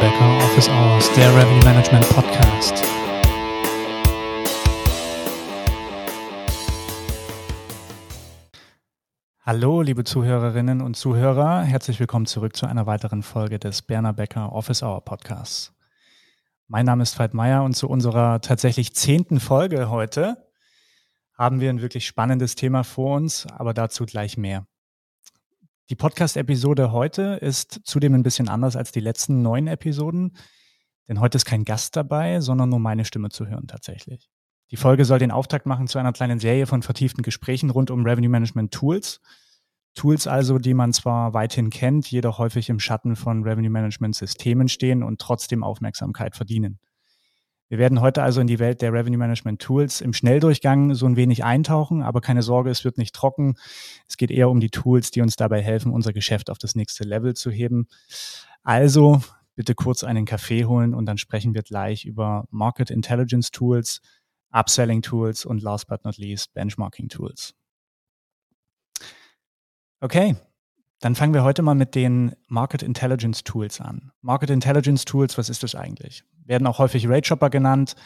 Becker Office Hours, der Revenue Management Podcast. Hallo, liebe Zuhörerinnen und Zuhörer, herzlich willkommen zurück zu einer weiteren Folge des Berner Becker Office Hour Podcasts. Mein Name ist Veit Meyer und zu unserer tatsächlich zehnten Folge heute haben wir ein wirklich spannendes Thema vor uns, aber dazu gleich mehr. Die Podcast-Episode heute ist zudem ein bisschen anders als die letzten neun Episoden, denn heute ist kein Gast dabei, sondern nur meine Stimme zu hören tatsächlich. Die Folge soll den Auftakt machen zu einer kleinen Serie von vertieften Gesprächen rund um Revenue Management Tools. Tools also, die man zwar weithin kennt, jedoch häufig im Schatten von Revenue Management Systemen stehen und trotzdem Aufmerksamkeit verdienen. Wir werden heute also in die Welt der Revenue Management Tools im Schnelldurchgang so ein wenig eintauchen, aber keine Sorge, es wird nicht trocken. Es geht eher um die Tools, die uns dabei helfen, unser Geschäft auf das nächste Level zu heben. Also bitte kurz einen Kaffee holen und dann sprechen wir gleich über Market Intelligence Tools, Upselling Tools und last but not least Benchmarking Tools. Okay, dann fangen wir heute mal mit den Market Intelligence Tools an. Market Intelligence Tools, was ist das eigentlich? Werden auch häufig Rate Shopper genannt.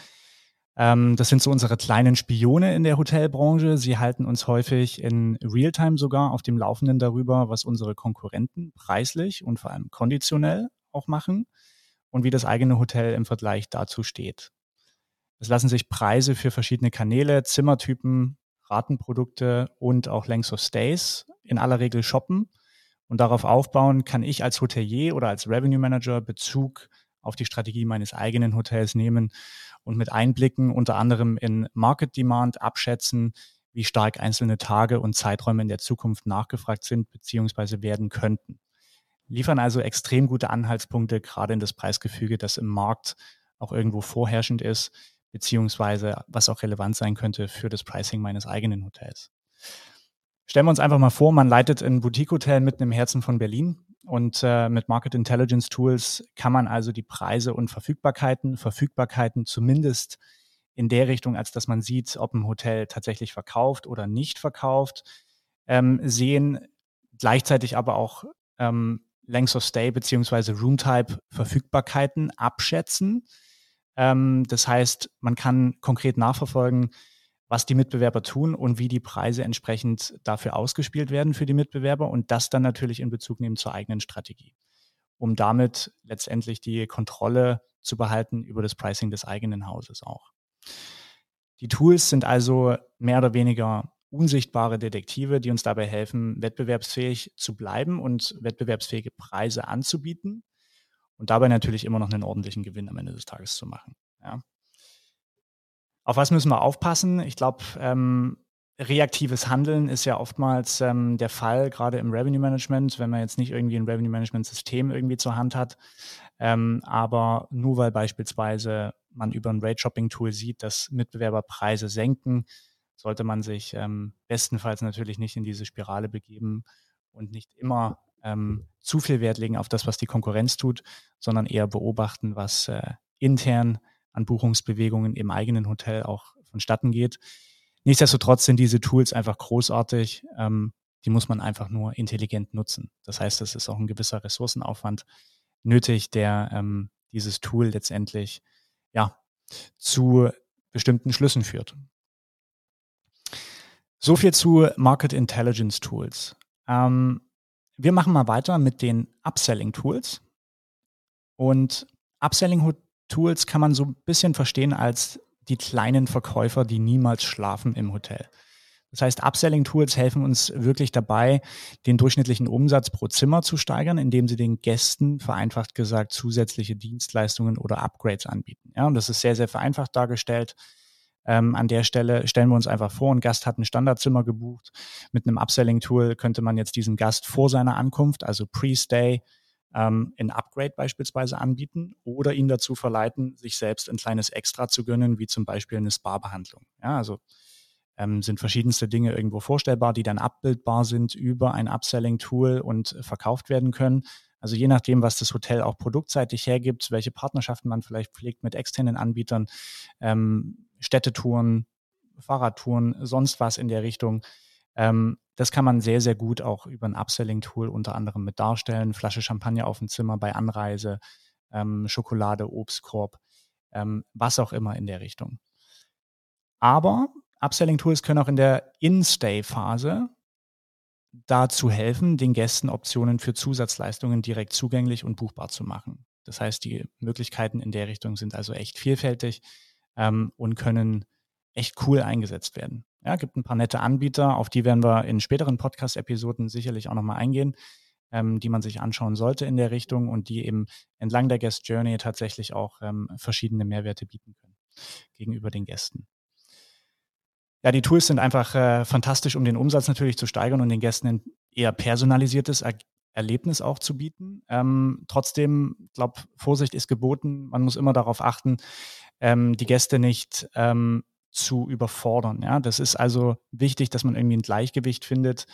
Ähm, das sind so unsere kleinen Spione in der Hotelbranche. Sie halten uns häufig in Realtime sogar auf dem Laufenden darüber, was unsere Konkurrenten preislich und vor allem konditionell auch machen und wie das eigene Hotel im Vergleich dazu steht. Es lassen sich Preise für verschiedene Kanäle, Zimmertypen, Ratenprodukte und auch Lengths of Stays in aller Regel shoppen und darauf aufbauen kann ich als Hotelier oder als Revenue Manager Bezug auf die Strategie meines eigenen Hotels nehmen und mit Einblicken unter anderem in Market Demand abschätzen, wie stark einzelne Tage und Zeiträume in der Zukunft nachgefragt sind bzw. werden könnten. Liefern also extrem gute Anhaltspunkte gerade in das Preisgefüge, das im Markt auch irgendwo vorherrschend ist, beziehungsweise was auch relevant sein könnte für das Pricing meines eigenen Hotels. Stellen wir uns einfach mal vor, man leitet ein Boutique-Hotel mitten im Herzen von Berlin und äh, mit Market Intelligence Tools kann man also die Preise und Verfügbarkeiten, Verfügbarkeiten zumindest in der Richtung, als dass man sieht, ob ein Hotel tatsächlich verkauft oder nicht verkauft, ähm, sehen, gleichzeitig aber auch ähm, Length of Stay beziehungsweise Room Type Verfügbarkeiten abschätzen. Ähm, das heißt, man kann konkret nachverfolgen, was die Mitbewerber tun und wie die Preise entsprechend dafür ausgespielt werden für die Mitbewerber und das dann natürlich in Bezug nehmen zur eigenen Strategie, um damit letztendlich die Kontrolle zu behalten über das Pricing des eigenen Hauses auch. Die Tools sind also mehr oder weniger unsichtbare Detektive, die uns dabei helfen, wettbewerbsfähig zu bleiben und wettbewerbsfähige Preise anzubieten und dabei natürlich immer noch einen ordentlichen Gewinn am Ende des Tages zu machen. Ja. Auf was müssen wir aufpassen? Ich glaube, ähm, reaktives Handeln ist ja oftmals ähm, der Fall, gerade im Revenue Management, wenn man jetzt nicht irgendwie ein Revenue Management System irgendwie zur Hand hat. Ähm, aber nur weil beispielsweise man über ein Rate Shopping Tool sieht, dass Mitbewerber Preise senken, sollte man sich ähm, bestenfalls natürlich nicht in diese Spirale begeben und nicht immer ähm, zu viel Wert legen auf das, was die Konkurrenz tut, sondern eher beobachten, was äh, intern an Buchungsbewegungen im eigenen Hotel auch vonstatten geht. Nichtsdestotrotz sind diese Tools einfach großartig. Ähm, die muss man einfach nur intelligent nutzen. Das heißt, es ist auch ein gewisser Ressourcenaufwand nötig, der ähm, dieses Tool letztendlich ja, zu bestimmten Schlüssen führt. So viel zu Market Intelligence Tools. Ähm, wir machen mal weiter mit den Upselling Tools. Und Upselling Tools kann man so ein bisschen verstehen als die kleinen Verkäufer, die niemals schlafen im Hotel. Das heißt, Upselling-Tools helfen uns wirklich dabei, den durchschnittlichen Umsatz pro Zimmer zu steigern, indem sie den Gästen, vereinfacht gesagt, zusätzliche Dienstleistungen oder Upgrades anbieten. Ja, und das ist sehr, sehr vereinfacht dargestellt. Ähm, an der Stelle stellen wir uns einfach vor, ein Gast hat ein Standardzimmer gebucht. Mit einem Upselling-Tool könnte man jetzt diesen Gast vor seiner Ankunft, also Pre-Stay, ähm, ein Upgrade beispielsweise anbieten oder ihn dazu verleiten, sich selbst ein kleines Extra zu gönnen, wie zum Beispiel eine Spa-Behandlung. Ja, also ähm, sind verschiedenste Dinge irgendwo vorstellbar, die dann abbildbar sind über ein Upselling-Tool und verkauft werden können. Also je nachdem, was das Hotel auch produktseitig hergibt, welche Partnerschaften man vielleicht pflegt mit externen Anbietern, ähm, Städtetouren, Fahrradtouren, sonst was in der Richtung, ähm, das kann man sehr, sehr gut auch über ein Upselling-Tool unter anderem mit darstellen. Flasche Champagner auf dem Zimmer bei Anreise, ähm, Schokolade, Obstkorb, ähm, was auch immer in der Richtung. Aber Upselling-Tools können auch in der In-Stay-Phase dazu helfen, den Gästen Optionen für Zusatzleistungen direkt zugänglich und buchbar zu machen. Das heißt, die Möglichkeiten in der Richtung sind also echt vielfältig ähm, und können echt cool eingesetzt werden. Ja, gibt ein paar nette Anbieter, auf die werden wir in späteren Podcast-Episoden sicherlich auch nochmal eingehen, ähm, die man sich anschauen sollte in der Richtung und die eben entlang der Guest Journey tatsächlich auch ähm, verschiedene Mehrwerte bieten können gegenüber den Gästen. Ja, die Tools sind einfach äh, fantastisch, um den Umsatz natürlich zu steigern und den Gästen ein eher personalisiertes er Erlebnis auch zu bieten. Ähm, trotzdem, glaube Vorsicht ist geboten. Man muss immer darauf achten, ähm, die Gäste nicht ähm, zu überfordern. Ja, das ist also wichtig, dass man irgendwie ein Gleichgewicht findet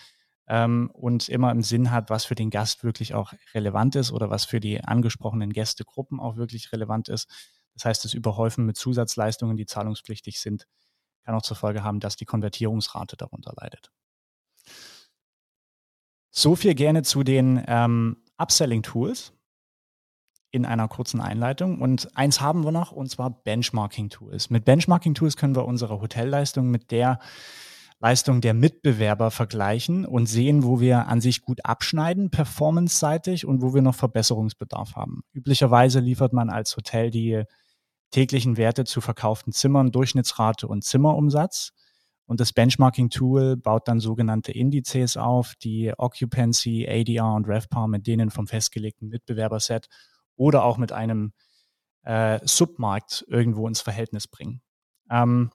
ähm, und immer im Sinn hat, was für den Gast wirklich auch relevant ist oder was für die angesprochenen Gästegruppen auch wirklich relevant ist. Das heißt, das Überhäufen mit Zusatzleistungen, die zahlungspflichtig sind, kann auch zur Folge haben, dass die Konvertierungsrate darunter leidet. So viel gerne zu den ähm, Upselling-Tools in einer kurzen Einleitung. Und eins haben wir noch, und zwar Benchmarking-Tools. Mit Benchmarking-Tools können wir unsere Hotelleistung mit der Leistung der Mitbewerber vergleichen und sehen, wo wir an sich gut abschneiden, performance-seitig und wo wir noch Verbesserungsbedarf haben. Üblicherweise liefert man als Hotel die täglichen Werte zu verkauften Zimmern, Durchschnittsrate und Zimmerumsatz. Und das Benchmarking-Tool baut dann sogenannte Indizes auf, die Occupancy, ADR und RevPAR mit denen vom festgelegten Mitbewerberset oder auch mit einem äh, Submarkt irgendwo ins Verhältnis bringen. Ähm,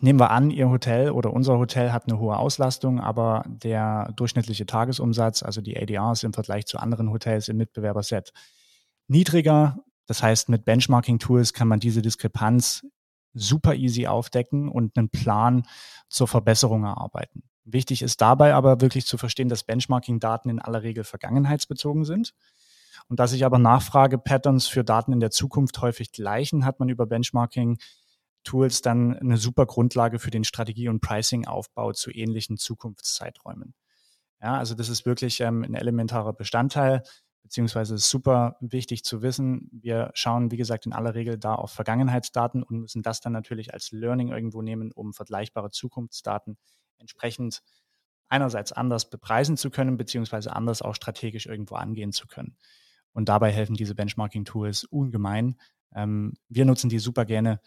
nehmen wir an, Ihr Hotel oder unser Hotel hat eine hohe Auslastung, aber der durchschnittliche Tagesumsatz, also die ADRs im Vergleich zu anderen Hotels im Mitbewerberset, niedriger das heißt, mit Benchmarking-Tools kann man diese Diskrepanz super easy aufdecken und einen Plan zur Verbesserung erarbeiten. Wichtig ist dabei aber wirklich zu verstehen, dass Benchmarking-Daten in aller Regel vergangenheitsbezogen sind. Und da sich aber Nachfrage-Patterns für Daten in der Zukunft häufig gleichen, hat man über Benchmarking-Tools dann eine super Grundlage für den Strategie- und Pricing-Aufbau zu ähnlichen Zukunftszeiträumen. Ja, also das ist wirklich ähm, ein elementarer Bestandteil beziehungsweise super wichtig zu wissen. Wir schauen, wie gesagt, in aller Regel da auf Vergangenheitsdaten und müssen das dann natürlich als Learning irgendwo nehmen, um vergleichbare Zukunftsdaten entsprechend einerseits anders bepreisen zu können, beziehungsweise anders auch strategisch irgendwo angehen zu können. Und dabei helfen diese Benchmarking-Tools ungemein. Ähm, wir nutzen die super gerne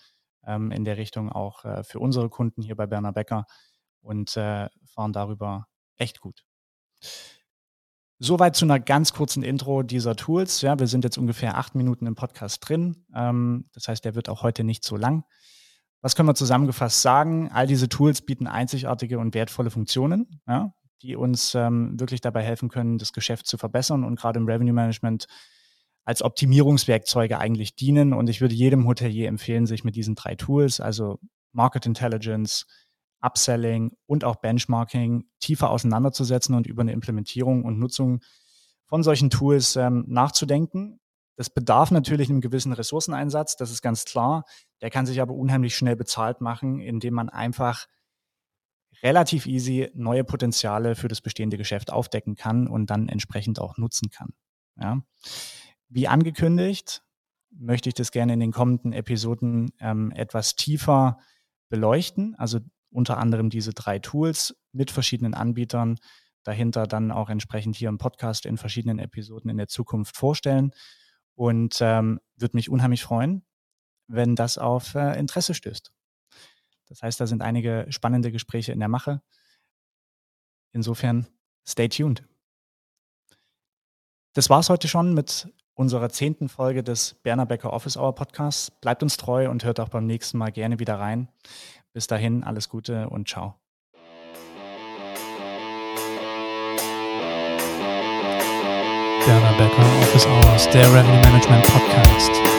ähm, in der Richtung auch äh, für unsere Kunden hier bei Berner Becker und äh, fahren darüber echt gut. Soweit zu einer ganz kurzen Intro dieser Tools. Ja, wir sind jetzt ungefähr acht Minuten im Podcast drin. Ähm, das heißt, der wird auch heute nicht so lang. Was können wir zusammengefasst sagen? All diese Tools bieten einzigartige und wertvolle Funktionen, ja, die uns ähm, wirklich dabei helfen können, das Geschäft zu verbessern und gerade im Revenue Management als Optimierungswerkzeuge eigentlich dienen. Und ich würde jedem Hotelier empfehlen, sich mit diesen drei Tools, also Market Intelligence, Upselling und auch Benchmarking tiefer auseinanderzusetzen und über eine Implementierung und Nutzung von solchen Tools ähm, nachzudenken. Das bedarf natürlich einem gewissen Ressourceneinsatz, das ist ganz klar. Der kann sich aber unheimlich schnell bezahlt machen, indem man einfach relativ easy neue Potenziale für das bestehende Geschäft aufdecken kann und dann entsprechend auch nutzen kann. Ja. Wie angekündigt, möchte ich das gerne in den kommenden Episoden ähm, etwas tiefer beleuchten. Also unter anderem diese drei Tools mit verschiedenen Anbietern dahinter dann auch entsprechend hier im Podcast in verschiedenen Episoden in der Zukunft vorstellen und ähm, würde mich unheimlich freuen, wenn das auf äh, Interesse stößt. Das heißt, da sind einige spannende Gespräche in der Mache. Insofern, stay tuned. Das war's heute schon mit unserer zehnten Folge des Berner Becker Office Hour Podcasts. Bleibt uns treu und hört auch beim nächsten Mal gerne wieder rein. Bis dahin, alles Gute und ciao. Berner Becker Office Hours, der Revenue Management Podcast.